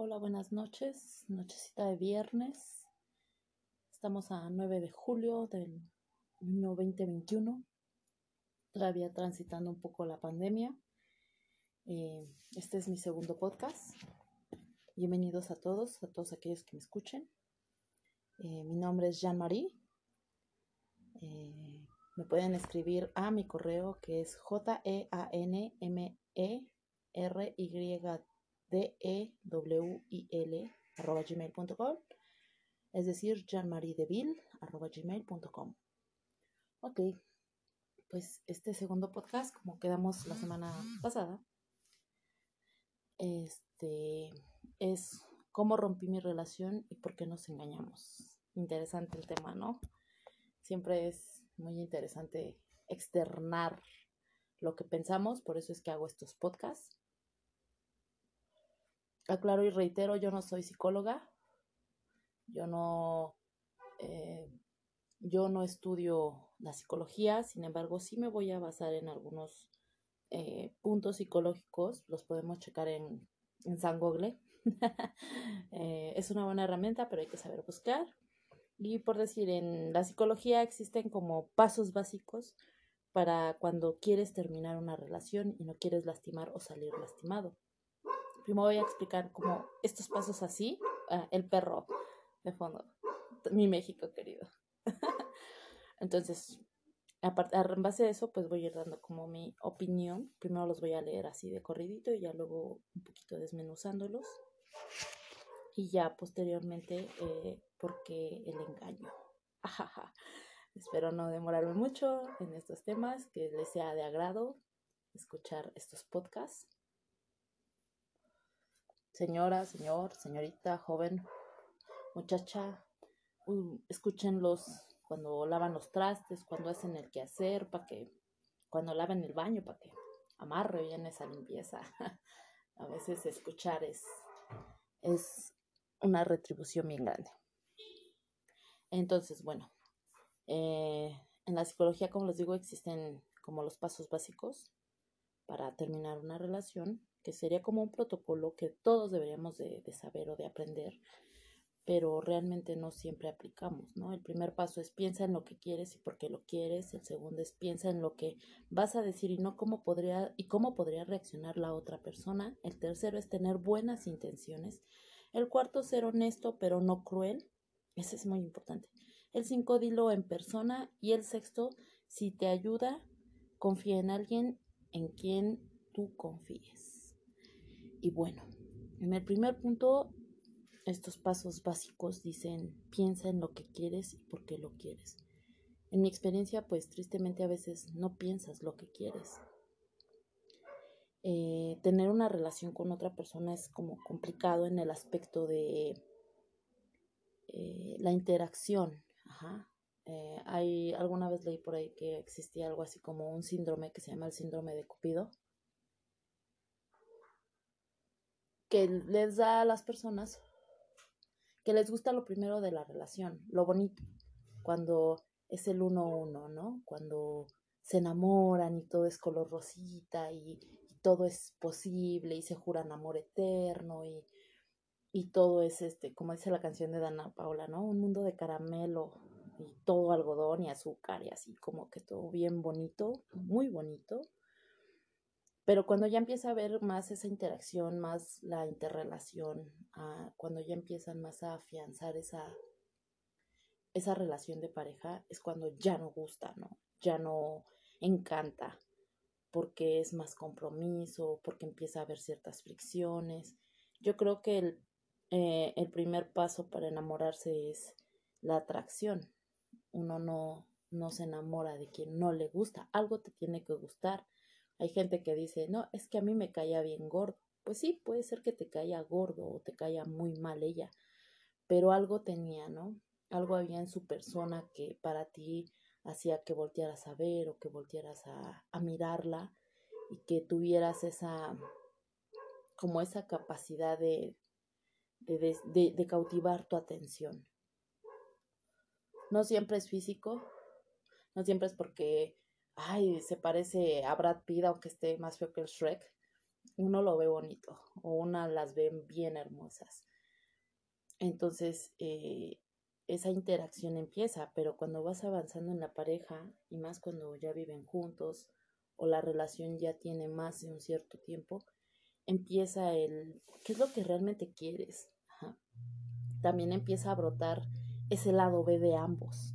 Hola, buenas noches. Nochecita de viernes. Estamos a 9 de julio del año 2021. Todavía transitando un poco la pandemia. Eh, este es mi segundo podcast. Bienvenidos a todos, a todos aquellos que me escuchen. Eh, mi nombre es Jean-Marie. Eh, me pueden escribir a mi correo que es j e a n m e r y D-E-W-I-L arroba gmail.com, es decir, jeanmariedeville arroba gmail.com. Ok, pues este segundo podcast, como quedamos la semana pasada, este es cómo rompí mi relación y por qué nos engañamos. Interesante el tema, ¿no? Siempre es muy interesante externar lo que pensamos, por eso es que hago estos podcasts aclaro y reitero, yo no soy psicóloga, yo no, eh, yo no estudio la psicología, sin embargo, sí me voy a basar en algunos eh, puntos psicológicos, los podemos checar en, en San Google. Eh, es una buena herramienta, pero hay que saber buscar. Y por decir, en la psicología existen como pasos básicos para cuando quieres terminar una relación y no quieres lastimar o salir lastimado. Primero voy a explicar como estos pasos así. El perro de fondo. Mi México querido. Entonces, en base a eso, pues voy a ir dando como mi opinión. Primero los voy a leer así de corridito y ya luego un poquito desmenuzándolos. Y ya posteriormente, eh, porque el engaño. Espero no demorarme mucho en estos temas, que les sea de agrado escuchar estos podcasts señora, señor, señorita, joven, muchacha, escúchenlos cuando lavan los trastes, cuando hacen el quehacer, para que, cuando laven el baño, para que amarre bien esa limpieza. A veces escuchar es, es una retribución bien grande. Entonces, bueno, eh, en la psicología, como les digo, existen como los pasos básicos para terminar una relación que sería como un protocolo que todos deberíamos de, saber o de aprender, pero realmente no siempre aplicamos, ¿no? El primer paso es piensa en lo que quieres y por qué lo quieres, el segundo es piensa en lo que vas a decir y no cómo podría y cómo podría reaccionar la otra persona, el tercero es tener buenas intenciones, el cuarto ser honesto pero no cruel, ese es muy importante. El cinco dilo en persona y el sexto si te ayuda, confía en alguien en quien tú confíes. Y bueno, en el primer punto, estos pasos básicos dicen, piensa en lo que quieres y por qué lo quieres. En mi experiencia, pues tristemente a veces no piensas lo que quieres. Eh, tener una relación con otra persona es como complicado en el aspecto de eh, la interacción. Ajá. Eh, hay alguna vez leí por ahí que existía algo así como un síndrome que se llama el síndrome de Cupido, que les da a las personas que les gusta lo primero de la relación, lo bonito, cuando es el uno uno, ¿no? Cuando se enamoran y todo es color rosita y, todo es posible y se juran amor eterno y, y todo es este, como dice la canción de Dana Paula, ¿no? Un mundo de caramelo y todo algodón y azúcar y así como que todo bien bonito, muy bonito. Pero cuando ya empieza a haber más esa interacción, más la interrelación, ah, cuando ya empiezan más a afianzar esa, esa relación de pareja, es cuando ya no gusta, ¿no? Ya no encanta, porque es más compromiso, porque empieza a haber ciertas fricciones. Yo creo que el, eh, el primer paso para enamorarse es la atracción. Uno no, no se enamora de quien no le gusta, algo te tiene que gustar hay gente que dice, no, es que a mí me caía bien gordo. Pues sí, puede ser que te caiga gordo o te caiga muy mal ella, pero algo tenía, ¿no? Algo había en su persona que para ti hacía que voltearas a ver o que voltearas a, a mirarla y que tuvieras esa, como esa capacidad de, de, de, de cautivar tu atención. No siempre es físico, no siempre es porque ay, se parece a Brad Pitt, aunque esté más feo que el Shrek. uno lo ve bonito o una las ve bien hermosas. Entonces, eh, esa interacción empieza, pero cuando vas avanzando en la pareja, y más cuando ya viven juntos o la relación ya tiene más de un cierto tiempo, empieza el, ¿qué es lo que realmente quieres? También empieza a brotar ese lado B de ambos,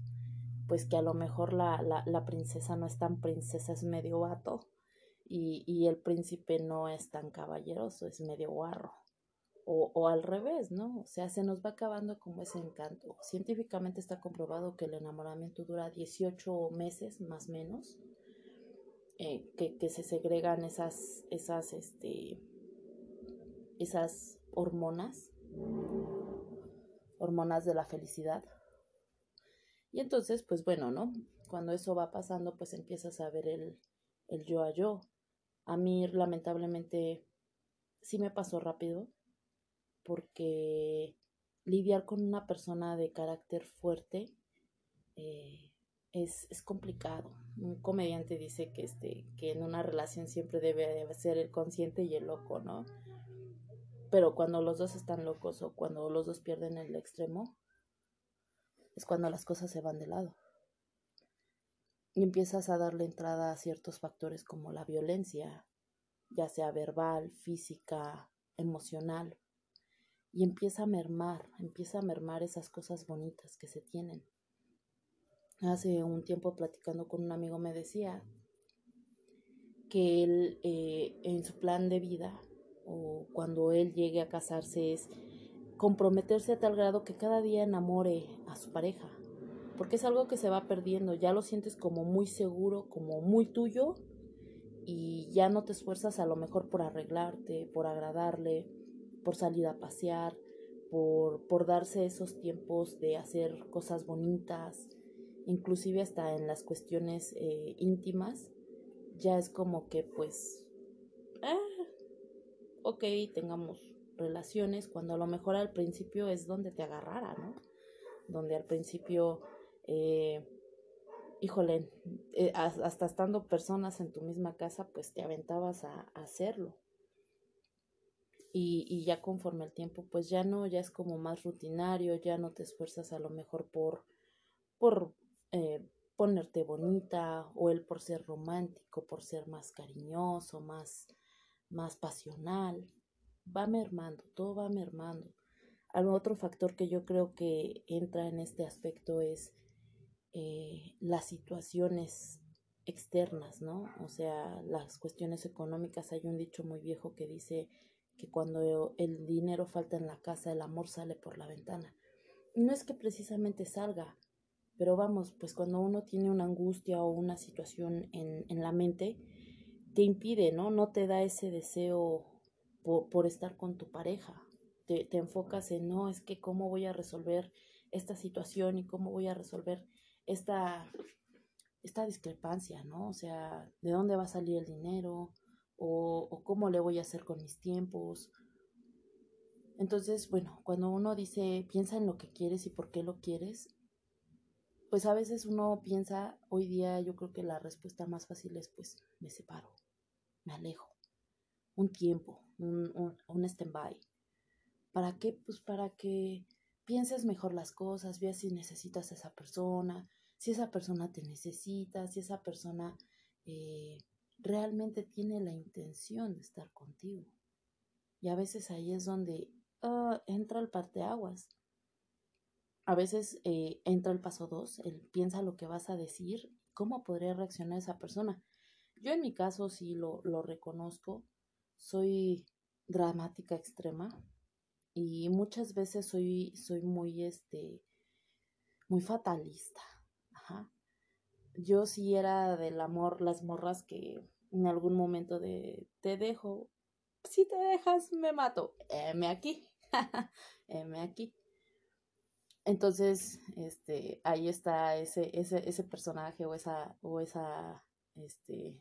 pues que a lo mejor la, la, la princesa no es tan princesa, es medio vato, y, y el príncipe no es tan caballeroso, es medio guarro o, o, al revés, ¿no? O sea, se nos va acabando como ese encanto. Científicamente está comprobado que el enamoramiento dura 18 meses más o menos, eh, que, que, se segregan esas, esas, este, esas hormonas, hormonas de la felicidad. Y entonces, pues bueno, ¿no? Cuando eso va pasando, pues empiezas a ver el, el yo a yo. A mí, lamentablemente, sí me pasó rápido porque lidiar con una persona de carácter fuerte eh, es, es, complicado. Un comediante dice que, este, que en una relación siempre debe ser el consciente y el loco, ¿no? Pero cuando los dos están locos o cuando los dos pierden el extremo, es cuando las cosas se van de lado. Y empiezas a darle entrada a ciertos factores como la violencia, ya sea verbal, física, emocional y empieza a mermar, empieza a mermar esas cosas bonitas que se tienen. Hace un tiempo platicando con un amigo me decía que él eh, en su plan de vida o cuando él llegue a casarse es comprometerse a tal grado que cada día enamore a su pareja, porque es algo que se va perdiendo, ya lo sientes como muy seguro, como muy tuyo y ya no te esfuerzas a lo mejor por arreglarte, por agradarle, por salir a pasear, por, por darse esos tiempos de hacer cosas bonitas, inclusive hasta en las cuestiones eh, íntimas, ya es como que pues, ah, ok, tengamos relaciones, cuando a lo mejor al principio es donde te agarrara, ¿no? Donde al principio, eh, híjole, eh, hasta estando personas en tu misma casa, pues te aventabas a hacerlo y, y ya conforme el tiempo pues ya no, ya es como más rutinario, ya no te esfuerzas a lo mejor por, por eh, ponerte bonita o él por ser romántico, por ser más cariñoso, más, más pasional. Va mermando, todo va mermando. Algo otro factor que yo creo que entra en este aspecto es eh, las situaciones externas, ¿no? O sea, las cuestiones económicas. Hay un dicho muy viejo que dice que cuando el dinero falta en la casa, el amor sale por la ventana. No es que precisamente salga, pero vamos, pues cuando uno tiene una angustia o una situación en, en la mente, te impide, ¿no? No te da ese deseo por, estar con tu pareja. Te, te, enfocas en, no, es que cómo voy a resolver esta situación y cómo voy a resolver esta, esta discrepancia, ¿no? O sea, ¿de dónde va a salir el dinero? o, cómo le voy a hacer con mis tiempos. Entonces, bueno, cuando uno dice, piensa en lo que quieres y por qué lo quieres, pues a veces uno piensa, hoy día yo creo que la respuesta más fácil es, pues, me separo, me alejo, un tiempo, un, un, un stand-by. ¿Para qué? Pues para que pienses mejor las cosas, veas si necesitas a esa persona, si esa persona te necesita, si esa persona eh, realmente tiene la intención de estar contigo. Y a veces ahí es donde uh, entra el parteaguas. A veces eh, entra el paso dos, el piensa lo que vas a decir, cómo podría reaccionar esa persona. Yo en mi caso sí lo, lo reconozco, soy dramática extrema y muchas veces soy, soy muy, este, muy fatalista. Ajá. Yo sí era del amor, las morras que en algún momento de te dejo, si te dejas me mato, M aquí, M aquí. Entonces, este, ahí está ese, ese, ese personaje o esa, o esa, este,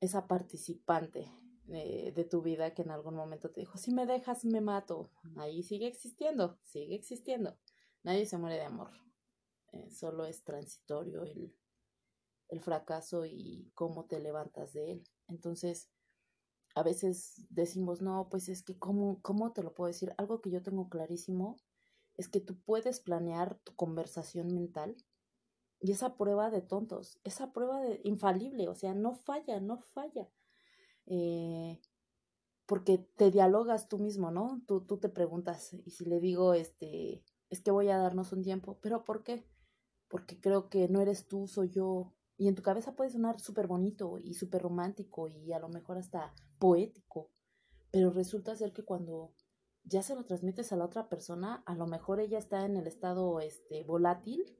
esa participante de, de, tu vida que en algún momento te dijo, si me dejas, me mato. Ahí sigue existiendo, sigue existiendo. Nadie se muere de amor. Eh, solo es transitorio el, el fracaso y cómo te levantas de él. Entonces, a veces decimos, no, pues es que, ¿cómo, ¿cómo te lo puedo decir? Algo que yo tengo clarísimo es que tú puedes planear tu conversación mental y esa prueba de tontos, esa prueba de infalible, o sea, no falla, no falla. Eh, porque te dialogas tú mismo, ¿no? Tú, tú te preguntas, y si le digo, este, es que voy a darnos un tiempo, pero ¿por qué? Porque creo que no eres tú, soy yo. Y en tu cabeza puede sonar súper bonito y súper romántico y a lo mejor hasta poético, pero resulta ser que cuando ya se lo transmites a la otra persona, a lo mejor ella está en el estado este volátil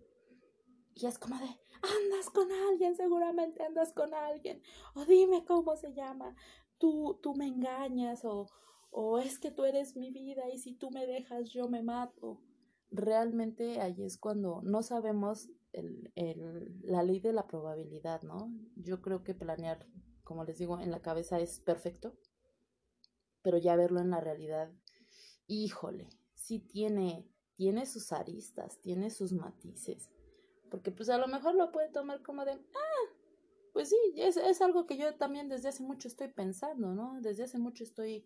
y es como de andas con alguien, seguramente andas con alguien, o dime cómo se llama, tú, tú me engañas, o, o es que tú eres mi vida y si tú me dejas yo me mato. Realmente ahí es cuando no sabemos el, el, la ley de la probabilidad, ¿no? Yo creo que planear, como les digo, en la cabeza es perfecto, pero ya verlo en la realidad híjole, sí tiene, tiene sus aristas, tiene sus matices. Porque pues a lo mejor lo puede tomar como de, ah, pues sí, es, es algo que yo también desde hace mucho estoy pensando, ¿no? Desde hace mucho estoy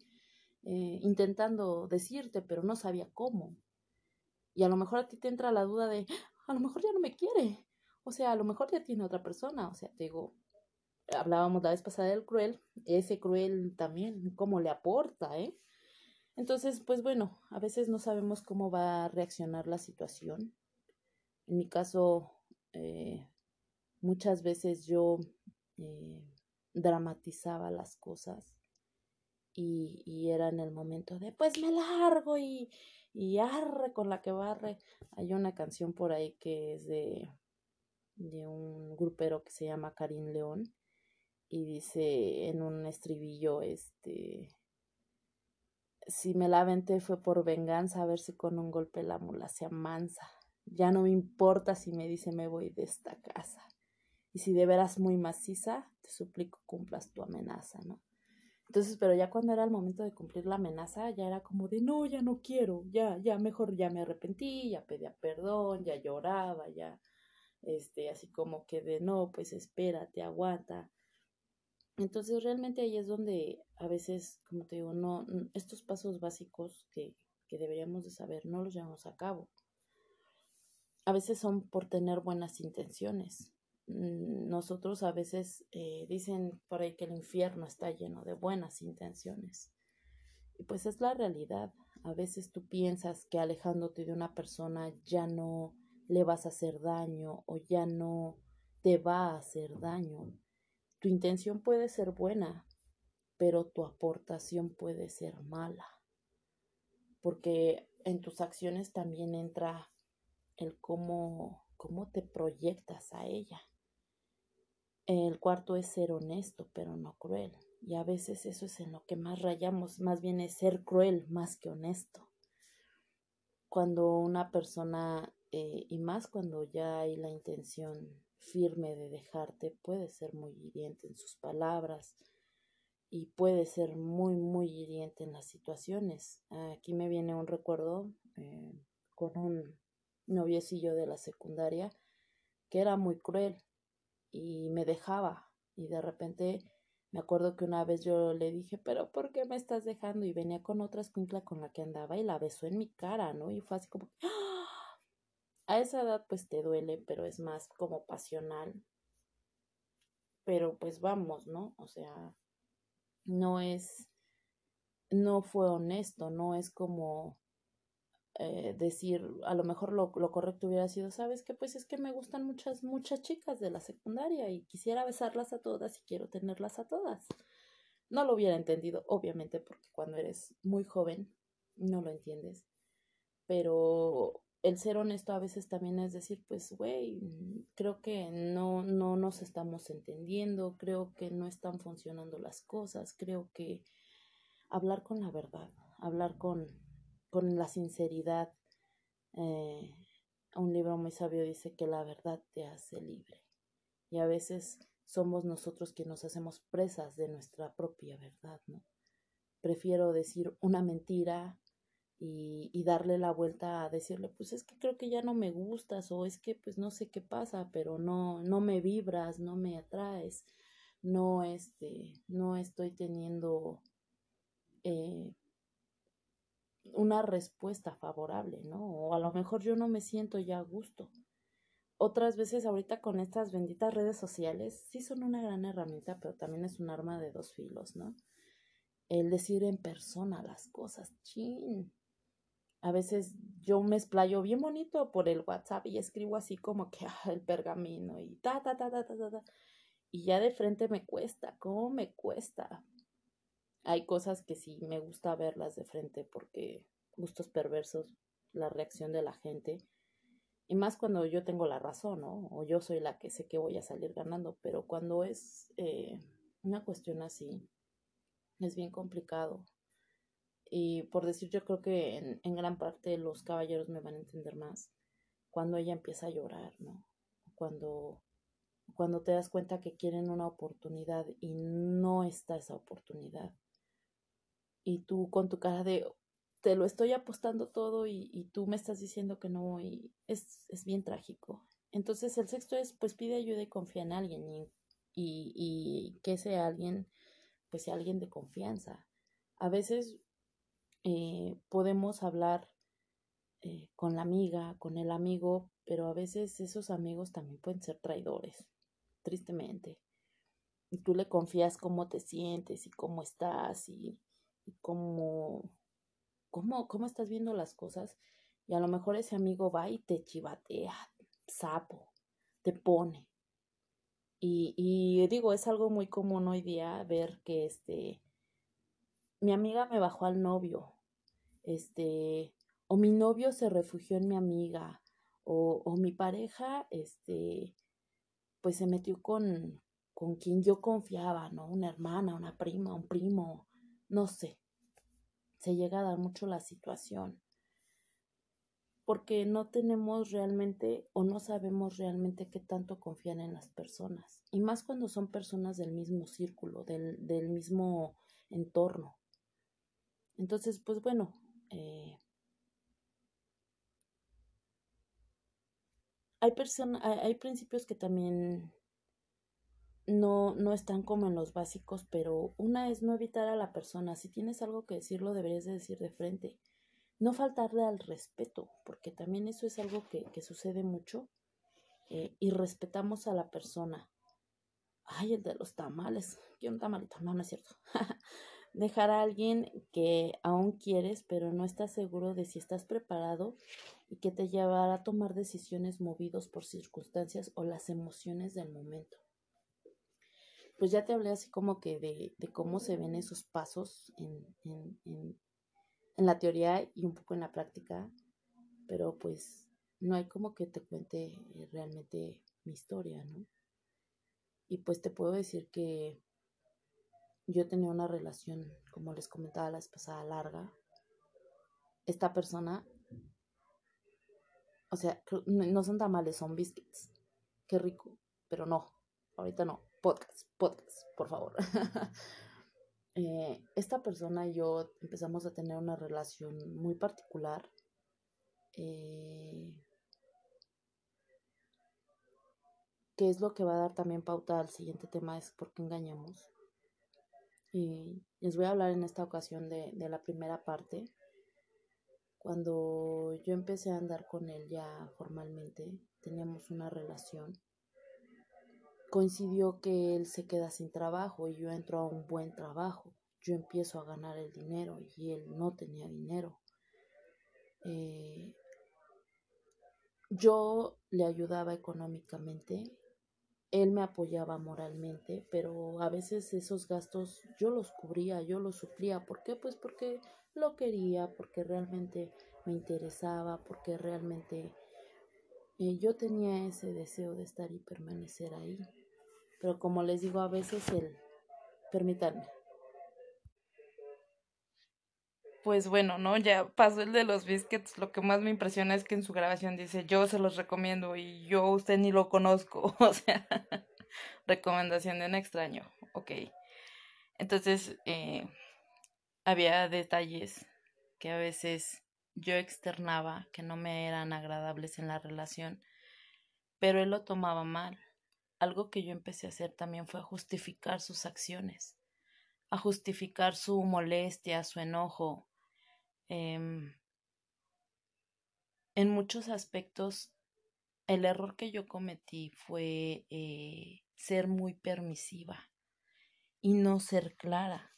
eh, intentando decirte, pero no sabía cómo. Y a lo mejor a ti te entra la duda de, a lo mejor ya no me quiere. O sea, a lo mejor ya tiene otra persona. O sea, te digo, hablábamos la vez pasada del cruel, ese cruel también, cómo le aporta, ¿eh? Entonces, pues bueno, a veces no sabemos cómo va a reaccionar la situación. En mi caso, eh, muchas veces yo eh, dramatizaba las cosas y, era en el momento de, pues me largo y, y arre con la que barre. Hay una canción por ahí que es de, de un grupero que se llama Karim León y dice en un estribillo, este, si me la fue por venganza, a ver si con un golpe la mula se amansa. Ya no me importa si me dice me voy de esta casa. Y si de veras muy maciza, te suplico cumplas tu amenaza, ¿no? Entonces, pero ya cuando era el momento de cumplir la amenaza, ya era como de no, ya no quiero, ya, ya mejor ya me arrepentí, ya pedía perdón, ya lloraba, ya, este, así como que de no, pues espérate, aguanta. Entonces realmente ahí es donde a veces, como te digo, no, estos pasos básicos que, que deberíamos de saber no los llevamos a cabo. A veces son por tener buenas intenciones. Mm, nosotros a veces eh, dicen por ahí que el infierno está lleno de buenas intenciones. Y pues es la realidad. A veces tú piensas que alejándote de una persona ya no le vas a hacer daño o ya no te va a hacer daño tu intención puede ser buena, pero tu aportación puede ser mala, porque en tus acciones también entra el cómo, cómo te proyectas a ella. El cuarto es ser honesto, pero no cruel. Y a veces eso es en lo que más rayamos, más bien es ser cruel más que honesto. Cuando una persona, eh, y más cuando ya hay la intención firme de dejarte, puede ser muy hiriente en sus palabras y puede ser muy, muy hiriente en las situaciones. Aquí me viene un recuerdo eh, con un noviecillo de la secundaria que era muy cruel y me dejaba y de repente me acuerdo que una vez yo le dije, pero ¿por qué me estás dejando? Y venía con otra escuincla con la que andaba y la besó en mi cara, ¿no? Y fue así como, ¡Ah! A esa edad pues te duele, pero es más como pasional. Pero pues vamos, ¿no? O sea, no es, no fue honesto, no es como eh, decir, a lo mejor lo, lo, correcto hubiera sido, sabes que pues es que me gustan muchas, muchas chicas de la secundaria y quisiera besarlas a todas y quiero tenerlas a todas. No lo hubiera entendido, obviamente, porque cuando eres muy joven no lo entiendes. Pero el ser honesto a veces también es decir, pues, güey, creo que no, no nos estamos entendiendo, creo que no están funcionando las cosas, creo que hablar con la verdad, hablar con, con la sinceridad. Eh, un libro muy sabio dice que la verdad te hace libre. Y a veces somos nosotros quienes nos hacemos presas de nuestra propia verdad, ¿no? Prefiero decir una mentira y, y, darle la vuelta a decirle, pues es que creo que ya no me gustas o es que pues no sé qué pasa, pero no, no me vibras, no me atraes, no, este, no estoy teniendo eh, una respuesta favorable, ¿no? O a lo mejor yo no me siento ya a gusto. Otras veces ahorita con estas benditas redes sociales sí son una gran herramienta, pero también es un arma de dos filos, ¿no? El decir en persona las cosas, chin. A veces yo me explayo bien bonito por el WhatsApp y escribo así como que ah, el pergamino y ta, ta, ta, ta, ta, ta, ta. Y ya de frente me cuesta, ¿cómo me cuesta? Hay cosas que sí me gusta verlas de frente porque gustos perversos, la reacción de la gente y más cuando yo tengo la razón, ¿no? O yo soy la que sé que voy a salir ganando, pero cuando es eh, una cuestión así, es bien complicado. Y por decir, yo creo que en, en gran parte los caballeros me van a entender más cuando ella empieza a llorar, ¿no? Cuando, cuando te das cuenta que quieren una oportunidad y no está esa oportunidad. Y tú con tu cara de, te lo estoy apostando todo y, tú me estás diciendo que no y es, es, bien trágico. Entonces el sexto es pues pide ayuda y confía en alguien y, y, y que ese alguien pues sea alguien de confianza. A veces eh, podemos hablar eh, con la amiga, con el amigo, pero a veces esos amigos también pueden ser traidores, tristemente. Y tú le confías cómo te sientes y cómo estás y, y cómo cómo, cómo estás viendo las cosas y a lo mejor ese amigo va y te chivatea, sapo, te pone. Y, y digo, es algo muy común hoy día ver que este, mi amiga me bajó al novio, este, o mi novio se refugió en mi amiga, o, o mi pareja, este, pues se metió con, con quien yo confiaba, ¿no? Una hermana, una prima, un primo, no sé se llega a dar mucho la situación porque no tenemos realmente o no sabemos realmente qué tanto confían en las personas y más cuando son personas del mismo círculo, del, del mismo entorno. Entonces, pues bueno, eh, hay, hay principios que también no, no están como en los básicos, pero una es no evitar a la persona. Si tienes algo que decirlo, deberías de decir de frente. No faltarle al respeto, porque también eso es algo que, que sucede mucho. Eh, y respetamos a la persona. Ay, el de los tamales. Quiero un tamalito. No, no es cierto. Dejar a alguien que aún quieres, pero no estás seguro de si estás preparado y que te llevará a tomar decisiones movidos por circunstancias o las emociones del momento pues ya te hablé así como que de, de cómo se ven esos pasos en, en, en, en, la teoría y un poco en la práctica, pero pues no hay como que te cuente eh, realmente mi historia, ¿no? Y pues te puedo decir que yo tenía una relación, como les comentaba la vez pasada, larga. Esta persona, o sea, no son tamales, son biscuits. Qué rico, pero no, ahorita no podcast, podcast, por favor. Eh, esta persona y yo empezamos a tener una relación muy particular. Eh, que es lo que va a dar también pauta al siguiente tema, es por qué engañamos. Y les voy a hablar en esta ocasión de, de la primera parte. Cuando yo empecé a andar con él ya formalmente, teníamos una relación coincidió que él se queda sin trabajo y yo entro a un buen trabajo. Yo empiezo a ganar el dinero y él no tenía dinero. Eh, yo le ayudaba económicamente, él me apoyaba moralmente, pero a veces esos gastos yo los cubría, yo los suplía. ¿Por qué? Pues porque lo quería, porque realmente me interesaba, porque realmente eh, yo tenía ese deseo de estar y permanecer ahí. Pero como les digo, a veces el... Permítanme. Pues bueno, ¿no? Ya pasó el de los biscuits. Lo que más me impresiona es que en su grabación dice, yo se los recomiendo y yo usted ni lo conozco. O sea, recomendación de un extraño. Ok. Entonces, eh, había detalles que a veces yo externaba que no me eran agradables en la relación, pero él lo tomaba mal algo que yo empecé a hacer también fue a justificar sus acciones, a justificar su molestia, su enojo. Em, en muchos aspectos, el error que yo cometí fue eh, ser muy permisiva y no ser clara.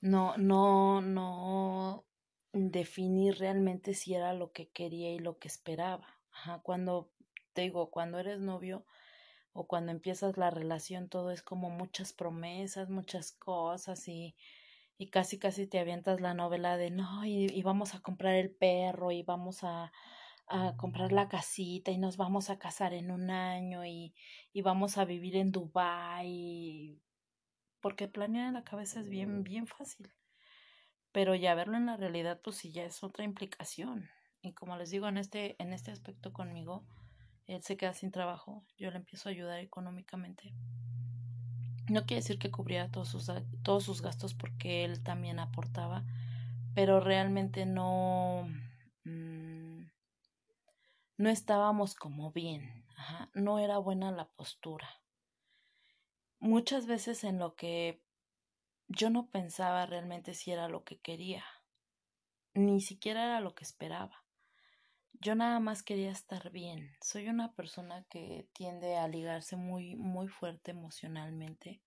No, no, no definir realmente si era lo que quería y lo que esperaba. Ajá, cuando te digo, cuando eres novio o cuando empiezas la relación, todo es como muchas promesas, muchas cosas y, y casi casi te avientas la novela de no, y, vamos a comprar el perro y vamos a, a comprar la casita y nos vamos a casar en un año y, y vamos a vivir en Dubái porque planear en la cabeza es bien, bien fácil. Pero ya verlo en la realidad, pues sí ya es otra implicación. Y como les digo, en este, en este aspecto conmigo, él se queda sin trabajo, yo le empiezo a ayudar económicamente. No quiere decir que cubría todos sus, todos sus gastos porque él también aportaba, pero realmente no, mm, no estábamos como bien, no era buena la postura. Muchas veces en lo que yo no pensaba realmente si era lo que quería, ni siquiera era lo que esperaba. Yo nada más quería estar bien. Soy una persona que tiende a ligarse muy, muy fuerte emocionalmente.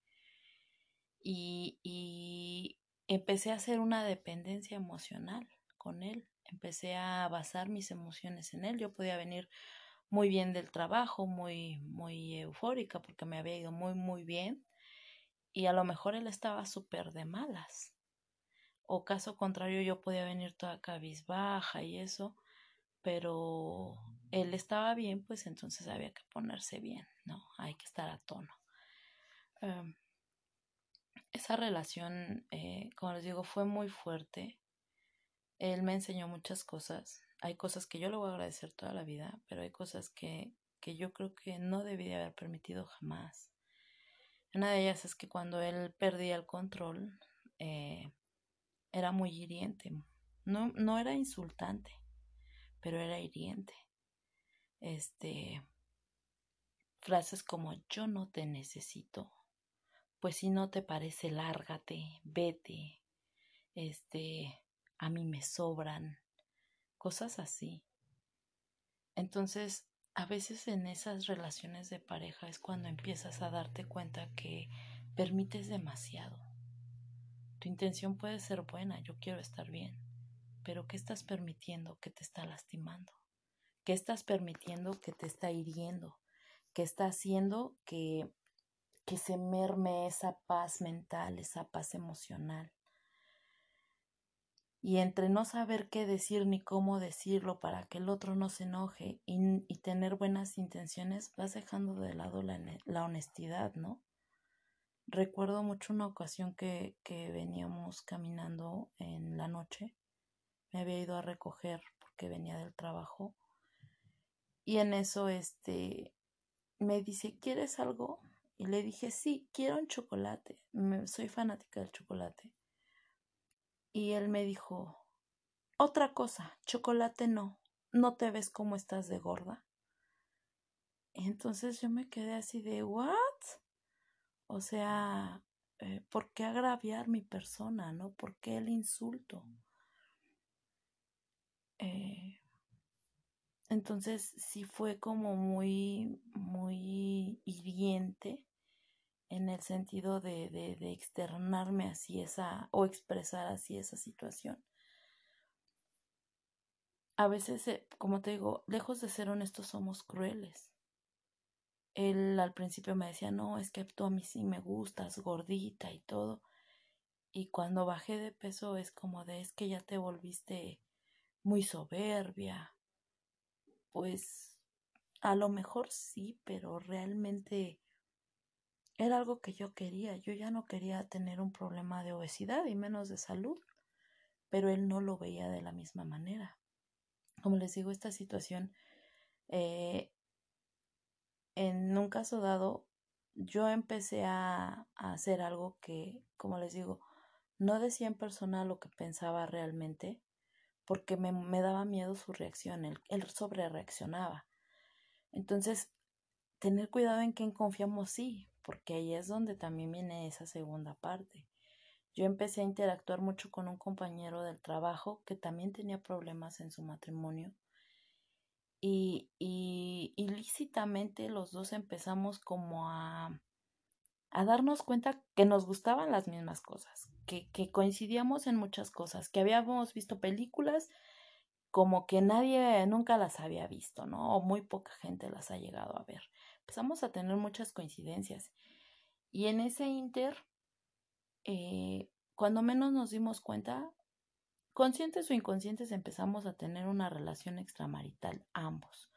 Y, y empecé a hacer una dependencia emocional con él. Empecé a basar mis emociones en él. Yo podía venir muy bien del trabajo, muy, muy eufórica porque me había ido muy, muy bien. Y a lo mejor él estaba súper de malas. O caso contrario, yo podía venir toda cabizbaja y eso pero él estaba bien, pues entonces había que ponerse bien, ¿no? Hay que estar a tono. Em, esa relación, eh, como les digo, fue muy fuerte. Él me enseñó muchas cosas. Hay cosas que yo le voy a agradecer toda la vida, pero hay cosas que, que yo creo que no debí haber permitido jamás. Una de ellas es que cuando él perdía el control, eh, era muy hiriente. No, no era insultante, pero era hiriente. Este, frases como yo no te necesito, pues si no te parece, lárgate, vete, este, a mí me sobran, cosas así. Entonces, a veces en esas relaciones de pareja es cuando empiezas a darte cuenta que permites demasiado. Tu intención puede ser buena, yo quiero estar bien, pero ¿qué estás permitiendo que te está lastimando? ¿Qué estás permitiendo que te está hiriendo? ¿Qué está haciendo que, que se merme esa paz mental, esa paz emocional? Y entre no saber qué decir ni cómo decirlo para que el otro no se enoje y, tener buenas intenciones, vas dejando de lado la, la honestidad, ¿no? Recuerdo mucho una ocasión que, que veníamos caminando en la noche me había ido a recoger porque venía del trabajo. Y en eso, este, me dice, ¿quieres algo? Y le dije, sí, quiero un chocolate. soy fanática del chocolate. Y él me dijo, otra cosa, chocolate no. ¿No te ves cómo estás de gorda? Entonces yo me quedé así de, ¿what? O sea, eh, ¿por qué agraviar mi persona, no? ¿Por qué el insulto? Eh, entonces sí fue como muy, muy hiriente en el sentido de, de, de, externarme así esa o expresar así esa situación. A veces, eh, como te digo, lejos de ser honestos somos crueles. Él al principio me decía, no, es que tú a mí sí me gustas, gordita y todo. Y cuando bajé de peso es como de, es que ya te volviste muy soberbia. Pues a lo mejor sí, pero realmente era algo que yo quería. Yo ya no quería tener un problema de obesidad y menos de salud, pero él no lo veía de la misma manera. Como les digo, esta situación, eh, en un caso dado, yo empecé a, a hacer algo que, como les digo, no decía en persona lo que pensaba realmente, porque me, me daba miedo su reacción, él, él sobre reaccionaba. Entonces, tener cuidado en quién confiamos, sí, porque ahí es donde también viene esa segunda parte. Yo empecé a interactuar mucho con un compañero del trabajo que también tenía problemas en su matrimonio y, y ilícitamente los dos empezamos como a, a darnos cuenta que nos gustaban las mismas cosas, que, que coincidíamos en muchas cosas, que habíamos visto películas como que nadie nunca las había visto, ¿no? O muy poca gente las ha llegado a ver. Empezamos a tener muchas coincidencias. Y en ese inter, eh, cuando menos nos dimos cuenta, conscientes o inconscientes empezamos a tener una relación extramarital, ambos.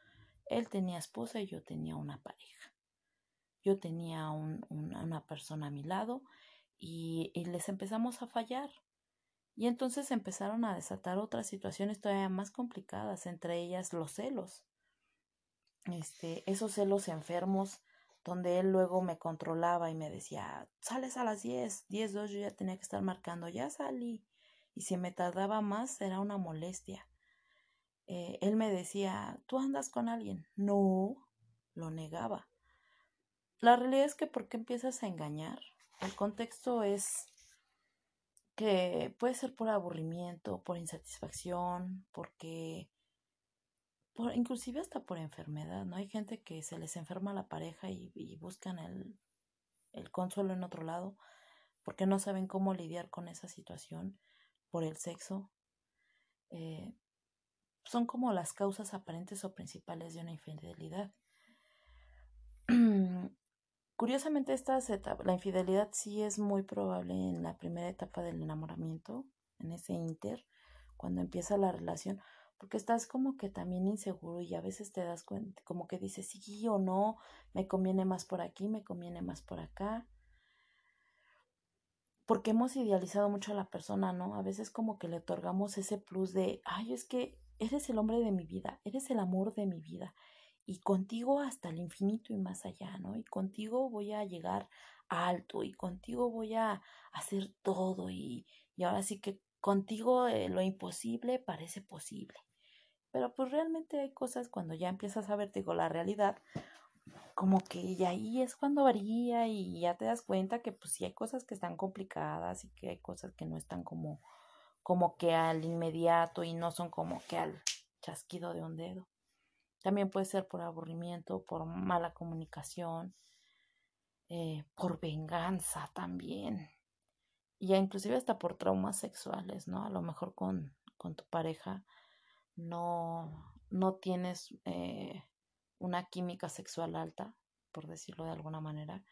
Él tenía esposa y yo tenía una pareja. Yo tenía un, una persona a mi lado y, y les empezamos a fallar. Y entonces empezaron a desatar otras situaciones todavía más complicadas, entre ellas los celos. Este, esos celos enfermos donde él luego me controlaba y me decía, sales a las 10, 10, 2, yo ya tenía que estar marcando, ya salí. Y si me tardaba más era una molestia. Eh, él me decía, ¿tú andas con alguien? No, lo negaba. La realidad es que ¿por qué empiezas a engañar? El contexto es que puede ser por aburrimiento, por insatisfacción, porque por, inclusive hasta por enfermedad, ¿no? Hay gente que se les enferma la pareja y, buscan el, el consuelo en otro lado porque no saben cómo lidiar con esa situación por el sexo. Eh, son como las causas aparentes o principales de una infidelidad. Curiosamente, esta la infidelidad sí es muy probable en la primera etapa del enamoramiento, en ese inter, cuando empieza la relación, porque estás como que también inseguro y a veces te das cuenta, como que dices sí o no, me conviene más por aquí, me conviene más por acá. Porque hemos idealizado mucho a la persona, ¿no? A veces como que le otorgamos ese plus de, ay, es que eres el hombre de mi vida, eres el amor de mi vida y contigo hasta el infinito y más allá, ¿no? Y contigo voy a llegar alto y contigo voy a hacer todo y, y ahora sí que contigo eh, lo imposible parece posible. Pero pues realmente hay cosas cuando ya empiezas a ver, digo, la realidad, como que y ahí es cuando varía y ya te das cuenta que pues sí hay cosas que están complicadas y que hay cosas que no están como, como que al inmediato y no son como que al chasquido de un dedo. También puede ser por aburrimiento, por mala comunicación, eh, por venganza también. Y ya inclusive hasta por traumas sexuales, ¿no? A lo mejor con, con tu pareja no, no tienes eh, una química sexual alta, por decirlo de alguna manera.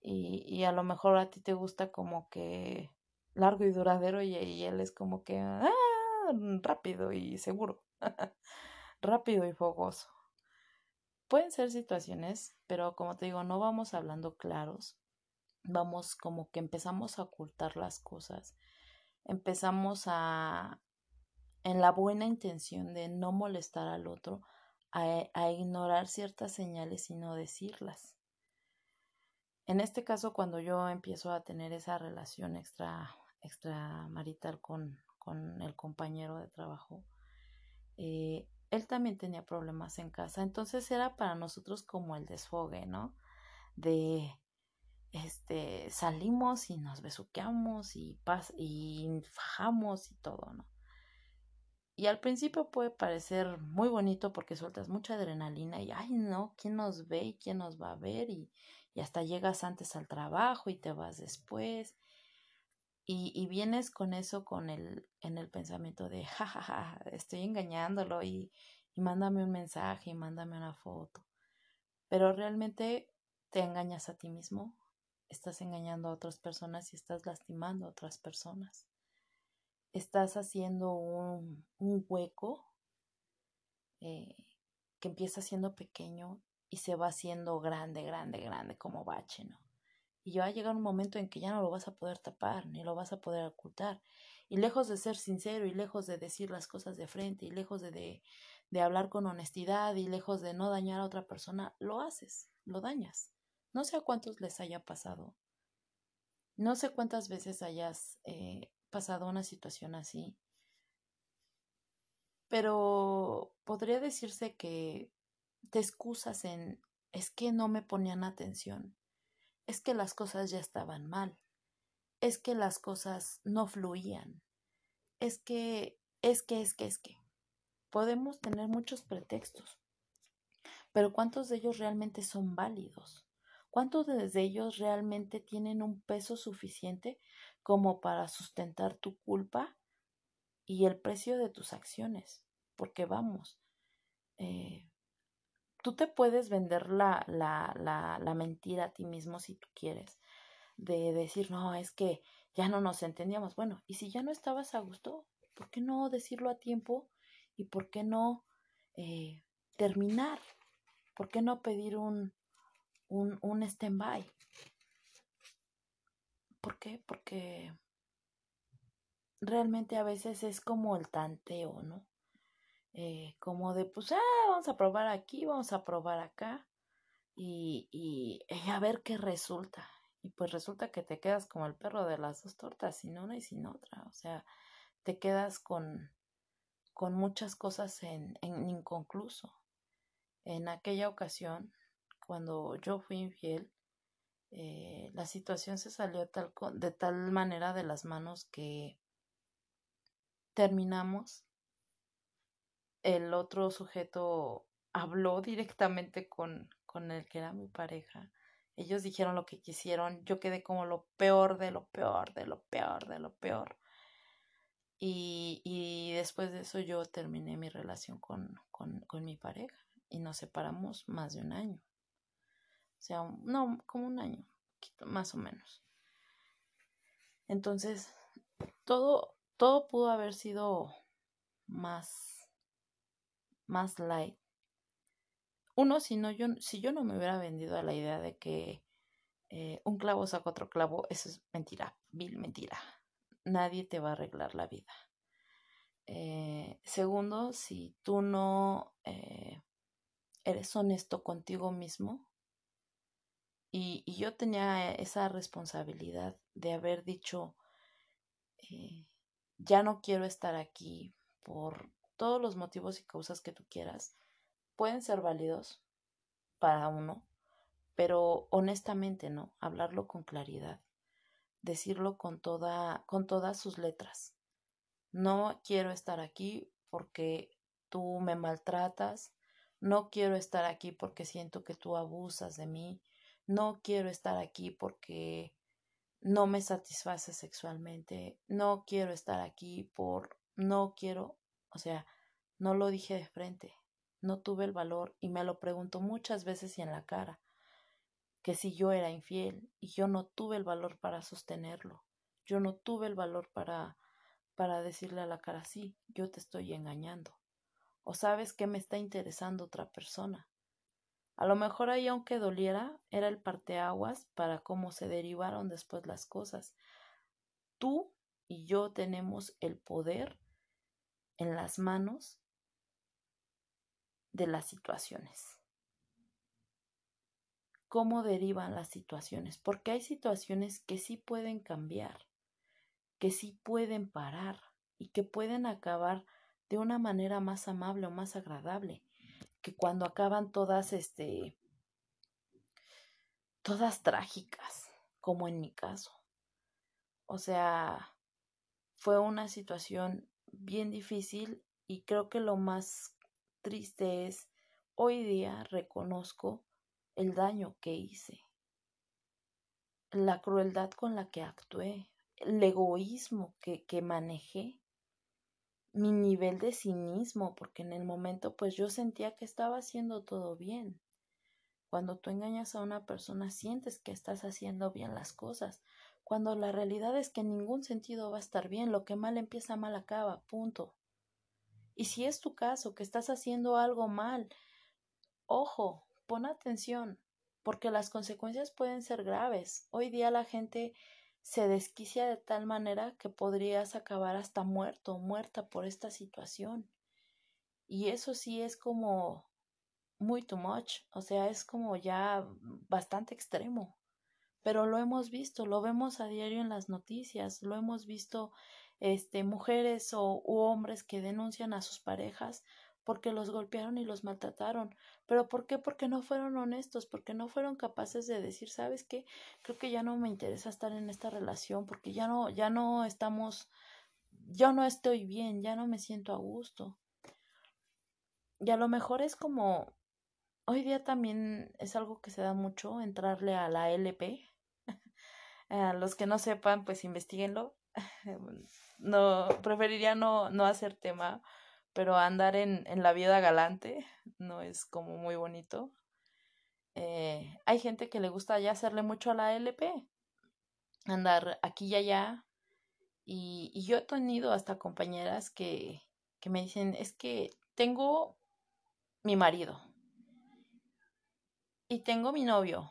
Y, y, a lo mejor a ti te gusta como que largo y duradero y, y él es como que ah, rápido y seguro. rápido y fogoso. Pueden ser situaciones, pero como te digo, no vamos hablando claros. Vamos como que empezamos a ocultar las cosas. Empezamos a, en la buena intención de no molestar al otro, a, ignorar ciertas señales y no decirlas. En este caso, cuando yo empiezo a tener esa relación extra extramarital con, con el compañero de trabajo, eh, él también tenía problemas en casa, entonces era para nosotros como el desfogue, ¿no? De este salimos y nos besuqueamos y pas y fajamos y todo, ¿no? Y al principio puede parecer muy bonito porque sueltas mucha adrenalina y ay no, ¿quién nos ve y quién nos va a ver? Y, y hasta llegas antes al trabajo y te vas después. Y, vienes con eso con el, en el pensamiento de, jajaja, ja, ja, estoy engañándolo y, y mándame un mensaje y mándame una foto. Pero realmente te engañas a ti mismo, estás engañando a otras personas y estás lastimando a otras personas. Estás haciendo un, un hueco eh, que empieza siendo pequeño y se va haciendo grande, grande, grande como bache, ¿no? Y va a llegar un momento en que ya no lo vas a poder tapar, ni lo vas a poder ocultar. Y lejos de ser sincero y lejos de decir las cosas de frente y lejos de, de, de hablar con honestidad y lejos de no dañar a otra persona, lo haces, lo dañas. No sé a cuántos les haya pasado. No sé cuántas veces hayas eh, pasado una situación así. Pero podría decirse que te excusas en es que no me ponían atención, es que las cosas ya estaban mal, es que las cosas no fluían, es que, es que, es que, es que. Podemos tener muchos pretextos, pero ¿cuántos de ellos realmente son válidos? ¿Cuántos de ellos realmente tienen un peso suficiente como para sustentar tu culpa y el precio de tus acciones? Porque vamos, eh, tú te puedes vender la, la, la, la mentira a ti mismo si tú quieres, de decir, no, es que ya no nos entendíamos. Bueno, y si ya no estabas a gusto, ¿por qué no decirlo a tiempo? ¿Y por qué no eh, terminar? ¿Por qué no pedir un, un, un stand-by? ¿Por qué? Porque realmente a veces es como el tanteo, ¿no? Eh, como de, pues, ah, vamos a probar aquí, vamos a probar acá y, y, y, a ver qué resulta. Y pues resulta que te quedas como el perro de las dos tortas, sin una y sin otra. O sea, te quedas con, con muchas cosas en, en inconcluso. En aquella ocasión, cuando yo fui infiel, eh, la situación se salió tal, de tal manera de las manos que terminamos el otro sujeto habló directamente con, con el que era mi pareja. Ellos dijeron lo que quisieron. Yo quedé como lo peor de lo peor, de lo peor, de lo peor. Y, y después de eso yo terminé mi relación con, con, con mi pareja y nos separamos más de un año. O sea, no, como un año, más o menos. Entonces, todo, todo pudo haber sido más más light. Uno, si, no, yo, si yo no me hubiera vendido a la idea de que eh, un clavo saca otro clavo, eso es mentira, vil mentira. Nadie te va a arreglar la vida. Eh, segundo, si tú no eh, eres honesto contigo mismo, y, y, yo tenía esa responsabilidad de haber dicho, ya no quiero estar aquí por todos los motivos y causas que tú quieras pueden ser válidos para uno, pero honestamente no, hablarlo con claridad, decirlo con toda con todas sus letras. No quiero estar aquí porque tú me maltratas, no quiero estar aquí porque siento que tú abusas de mí, no quiero estar aquí porque no me satisface sexualmente, no quiero estar aquí por no quiero o sea, no lo dije de frente, no tuve el valor y me lo preguntó muchas veces y en la cara, que si yo era infiel y yo no tuve el valor para sostenerlo, yo no tuve el valor para para decirle a la cara sí, yo te estoy engañando. O sabes que me está interesando otra persona. A lo mejor ahí aunque doliera, era el parteaguas para cómo se derivaron después las cosas. Tú y yo tenemos el poder en las manos de las situaciones. ¿Cómo derivan las situaciones? Porque hay situaciones que sí pueden cambiar, que sí pueden parar y que pueden acabar de una manera más amable o más agradable que cuando acaban todas este todas trágicas, como en mi caso. O sea, fue una situación bien difícil y creo que lo más triste es hoy día reconozco el daño que hice, la crueldad con la que actué, el egoísmo que, que manejé, mi nivel de cinismo, porque en el momento pues yo sentía que estaba haciendo todo bien. Cuando tú engañas a una persona sientes que estás haciendo bien las cosas, cuando la realidad es que en ningún sentido va a estar bien, lo que mal empieza mal acaba, punto. Y si es tu caso, que estás haciendo algo mal, ojo, pon atención, porque las consecuencias pueden ser graves. Hoy día la gente se desquicia de tal manera que podrías acabar hasta muerto o muerta por esta situación. Y eso sí es como muy too much, o sea, es como ya bastante extremo pero lo hemos visto, lo vemos a diario en las noticias, lo hemos visto este mujeres o u hombres que denuncian a sus parejas porque los golpearon y los maltrataron. ¿Pero por qué? Porque no fueron honestos, porque no fueron capaces de decir, ¿sabes qué? Creo que ya no me interesa estar en esta relación, porque ya no, ya no estamos, yo no estoy bien, ya no me siento a gusto. Y a lo mejor es como, hoy día también es algo que se da mucho, entrarle a la LP. A los que no sepan, pues investiguenlo. no, preferiría no, no hacer tema pero andar en, en la vida galante no es como muy bonito. Eh, hay gente que le gusta ya hacerle mucho a la LP, andar aquí y allá. Y, y yo he tenido hasta compañeras que, que me dicen, es que tengo mi marido y tengo mi novio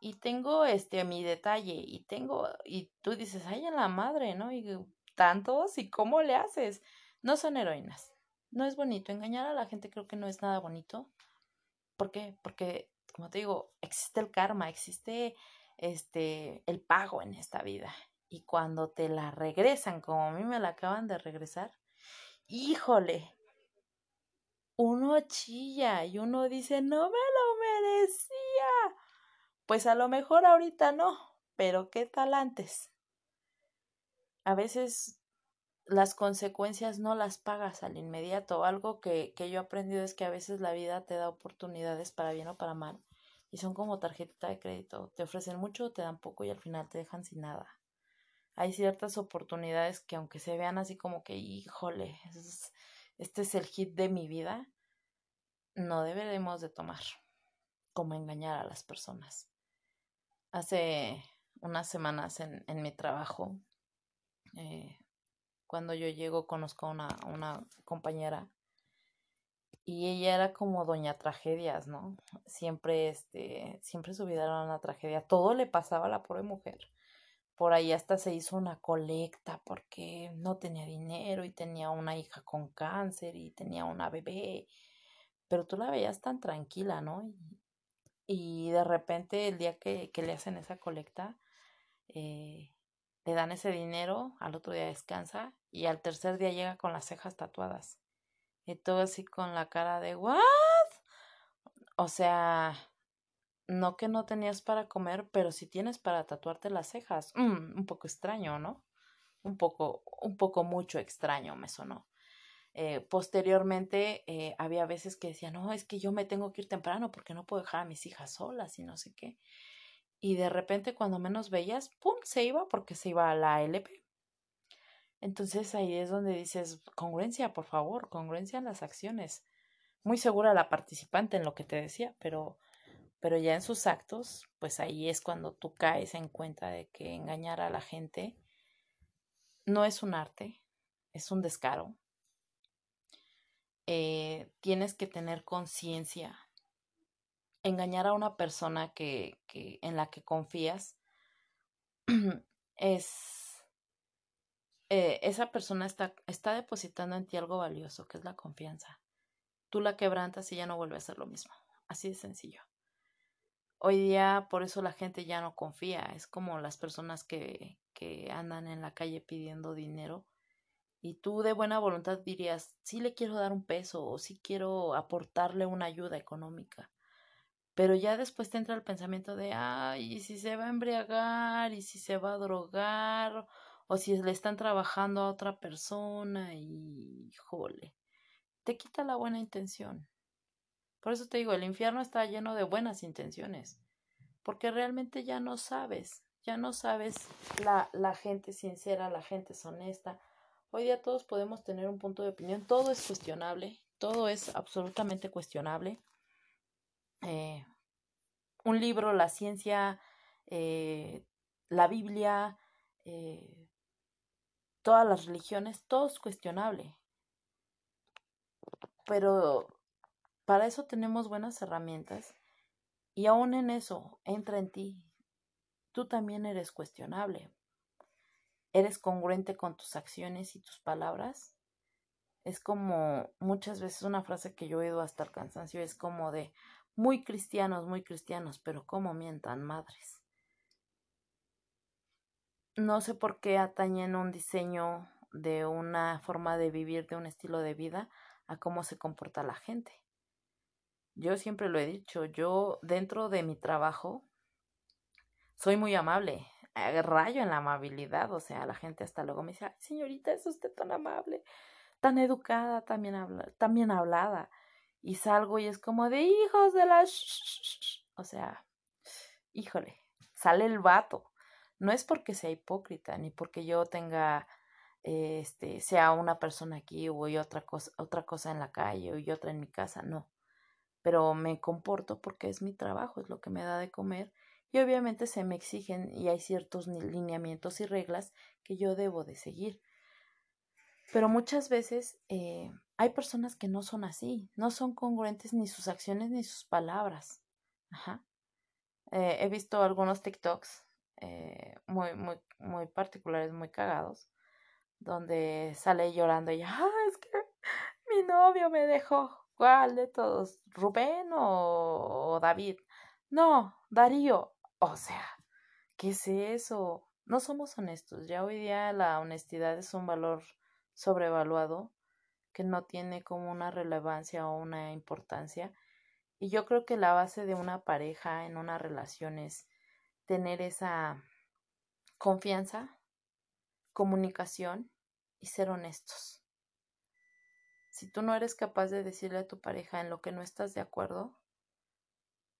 y tengo este mi detalle y tengo y tú dices ay a la madre no y tantos y cómo le haces no son heroínas. No es bonito. Engañar a la gente creo que no es nada bonito. ¿Por qué? Porque, como te digo, existe el karma, existe este el pago en esta vida. Y cuando te la regresan, como a mí me la acaban de regresar, híjole, uno chilla y uno dice, no me lo merecía. Pues a lo mejor ahorita no, pero ¿qué tal antes? A veces las consecuencias no las pagas al inmediato. Algo que, que yo he aprendido es que a veces la vida te da oportunidades para bien o para mal y son como tarjeta de crédito. Te ofrecen mucho, te dan poco y al final te dejan sin nada. Hay ciertas oportunidades que aunque se vean así como que, híjole, este es el hit de mi vida, no deberemos de tomar como engañar a las personas. Hace unas semanas en, en mi trabajo, eh, cuando yo llego conozco a una, una compañera y ella era como doña tragedias, ¿no? Siempre, este, siempre su vida era una tragedia. Todo le pasaba a la pobre mujer. Por ahí hasta se hizo una colecta porque no tenía dinero y tenía una hija con cáncer y tenía una bebé. Pero tú la veías tan tranquila, ¿no? Y de repente el día que, que le hacen esa colecta, eh, le dan ese dinero, al otro día descansa y al tercer día llega con las cejas tatuadas. Y todo así con la cara de ¿what? O sea, no que no tenías para comer, pero si tienes para tatuarte las cejas. Mm, un poco extraño, ¿no? Un poco, un poco mucho extraño me sonó. Eh, posteriormente eh, había veces que decía, no, es que yo me tengo que ir temprano porque no puedo dejar a mis hijas solas y no sé qué y de repente cuando menos veías, ¡pum!, se iba porque se iba a la LP. Entonces ahí es donde dices, congruencia, por favor, congruencia en las acciones. Muy segura la participante en lo que te decía, pero, pero ya en sus actos, pues ahí es cuando tú caes en cuenta de que engañar a la gente no es un arte, es un descaro. Eh, tienes que tener conciencia engañar a una persona que, que en la que confías es eh, esa persona está, está depositando en ti algo valioso, que es la confianza. Tú la quebrantas y ya no vuelve a ser lo mismo. Así de sencillo. Hoy día por eso la gente ya no confía. Es como las personas que, que andan en la calle pidiendo dinero y tú de buena voluntad dirías, sí le quiero dar un peso o sí quiero aportarle una ayuda económica pero ya después te entra el pensamiento de, ay, ¿y si se va a embriagar? ¿Y si se va a drogar? O si le están trabajando a otra persona y, jole, te quita la buena intención. Por eso te digo, el infierno está lleno de buenas intenciones, porque realmente ya no sabes, ya no sabes la, la gente sincera, la gente es honesta. Hoy día todos podemos tener un punto de opinión, todo es cuestionable, todo es absolutamente cuestionable eh, un libro, la ciencia, eh, la Biblia, eh, todas las religiones, todo es cuestionable. Pero para eso tenemos buenas herramientas y aún en eso entra en ti. Tú también eres cuestionable. ¿Eres congruente con tus acciones y tus palabras? Es como muchas veces una frase que yo he oído hasta el cansancio, es como de, muy cristianos, muy cristianos, pero cómo mientan madres. No sé por qué atañen un diseño de una forma de vivir, de un estilo de vida, a cómo se comporta la gente. Yo siempre lo he dicho, yo dentro de mi trabajo soy muy amable, rayo en la amabilidad, o sea, la gente hasta luego me dice, señorita, es usted tan amable, tan educada, también, habla, también hablada. Y salgo y es como de hijos de la... O sea, híjole, sale el vato. No es porque sea hipócrita, ni porque yo tenga, este, sea una persona aquí o otra cosa, otra cosa en la calle y otra en mi casa, no. Pero me comporto porque es mi trabajo, es lo que me da de comer y obviamente se me exigen y hay ciertos lineamientos y reglas que yo debo de seguir. Pero muchas veces eh, hay personas que no son así, no son congruentes ni sus acciones ni sus palabras. Ajá. Eh, he visto algunos TikToks eh, muy, muy, muy particulares, muy cagados, donde sale llorando y, ah, es que mi novio me dejó. ¿Cuál de todos? ¿Rubén o, o David? No, Darío. O sea, ¿qué es eso? No somos honestos. Ya hoy día la honestidad es un valor sobrevaluado que no tiene como una relevancia o una importancia. Y yo creo que la base de una pareja en una relación es tener esa confianza, comunicación y ser honestos. Si tú no eres capaz de decirle a tu pareja en lo que no estás de acuerdo,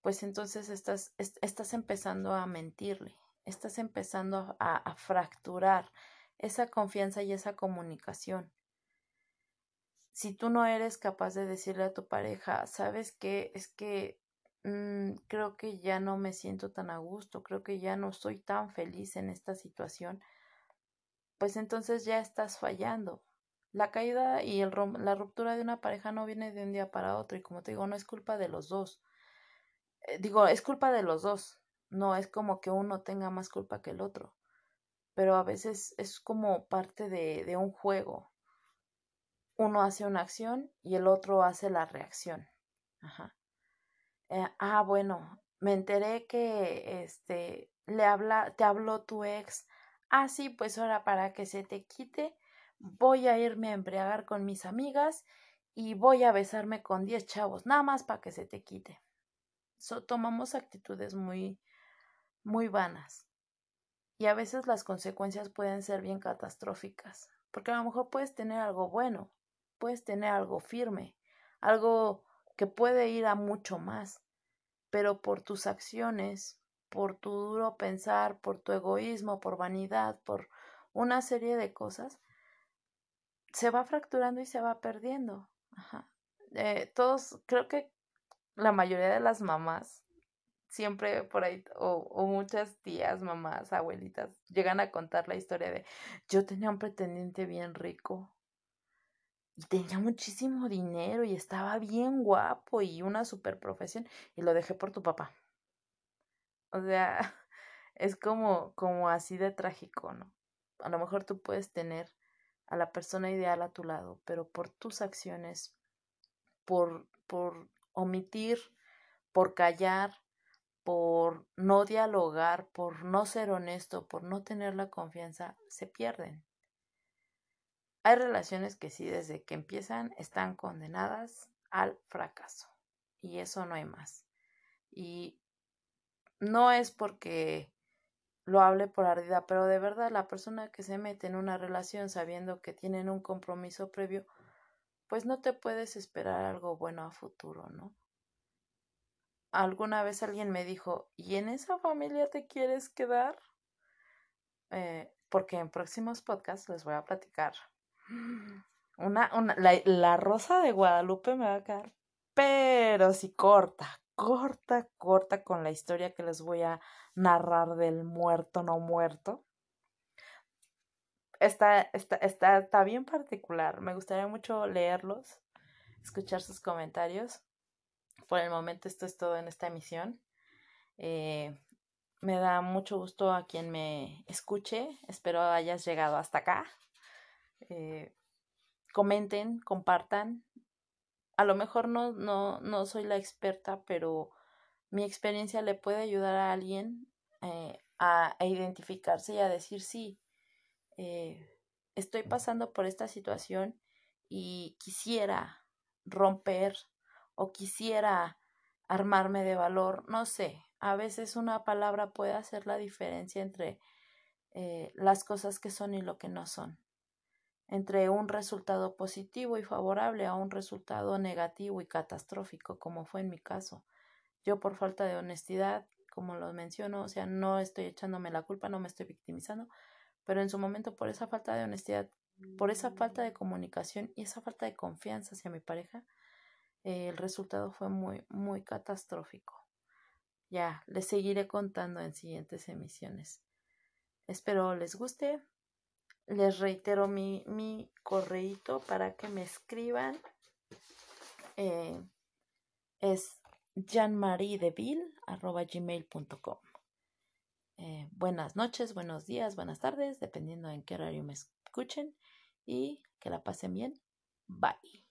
pues entonces estás, estás empezando a mentirle, estás empezando a, fracturar esa confianza y esa comunicación. Si tú no eres capaz de decirle a tu pareja, sabes qué, es que mm, creo que ya no me siento tan a gusto, creo que ya no soy tan feliz en esta situación, pues entonces ya estás fallando. La caída y el, la ruptura de una pareja no viene de un día para otro y como te digo, no es culpa de los dos digo, es culpa de los dos, no es como que uno tenga más culpa que el otro, pero a veces es como parte de, de un juego. Uno hace una acción y el otro hace la reacción. Ajá. Eh, ah, bueno, me enteré que este le habla, te habló tu ex. Ah, sí, pues ahora para que se te quite, voy a irme a embriagar con mis amigas y voy a besarme con diez chavos, nada más para que se te quite tomamos actitudes muy, muy vanas. Y a veces las consecuencias pueden ser bien catastróficas, porque a lo mejor puedes tener algo bueno, puedes tener algo firme, algo que puede ir a mucho más, pero por tus acciones, por tu duro pensar, por tu egoísmo, por vanidad, por una serie de cosas, se va fracturando y se va perdiendo. Eh, todos, creo que la mayoría de las mamás siempre por ahí, o, muchas tías, mamás, abuelitas, llegan a contar la historia de yo tenía un pretendiente bien rico y tenía muchísimo dinero y estaba bien guapo y una super profesión y lo dejé por tu papá. O sea, es como, como así de trágico, ¿no? A lo mejor tú puedes tener a la persona ideal a tu lado, pero por tus acciones, por, por omitir, por callar, por no dialogar, por no ser honesto, por no tener la confianza, se pierden. Hay relaciones que sí desde que empiezan están condenadas al fracaso y eso no hay más. Y no es porque lo hable por ardida, pero de verdad la persona que se mete en una relación sabiendo que tienen un compromiso previo, pues no te puedes esperar algo bueno a futuro, ¿no? Alguna vez alguien me dijo, ¿y en esa familia te quieres quedar? Eh, porque en próximos podcasts les voy a platicar. Una, una, la, la rosa de Guadalupe me va a quedar, pero sí corta, corta, corta con la historia que les voy a narrar del muerto no muerto está, está, está, está bien particular. Me gustaría mucho leerlos, escuchar sus comentarios. Por el momento esto es todo en esta emisión. Eh, me da mucho gusto a quien me escuche. Espero hayas llegado hasta acá. Eh, comenten, compartan. A lo mejor no, no, no soy la experta, pero mi experiencia le puede ayudar a alguien eh, a, a identificarse y a decir sí, eh, estoy pasando por esta situación y quisiera romper o quisiera armarme de valor, no sé, a veces una palabra puede hacer la diferencia entre eh, las cosas que son y lo que no son, entre un resultado positivo y favorable a un resultado negativo y catastrófico, como fue en mi caso. Yo por falta de honestidad, como lo menciono, o sea, no estoy echándome la culpa, no me estoy victimizando, pero en su momento por esa falta de honestidad, por esa falta de comunicación y esa falta de confianza hacia mi pareja, eh, el resultado fue muy, muy catastrófico. Ya, les seguiré contando en siguientes emisiones. Espero les guste. Les reitero mi, mi correíto para que me escriban. Eh, es janmariedeville.com. Eh, buenas noches, buenos días, buenas tardes, dependiendo en qué horario me escuchen y que la pasen bien. Bye.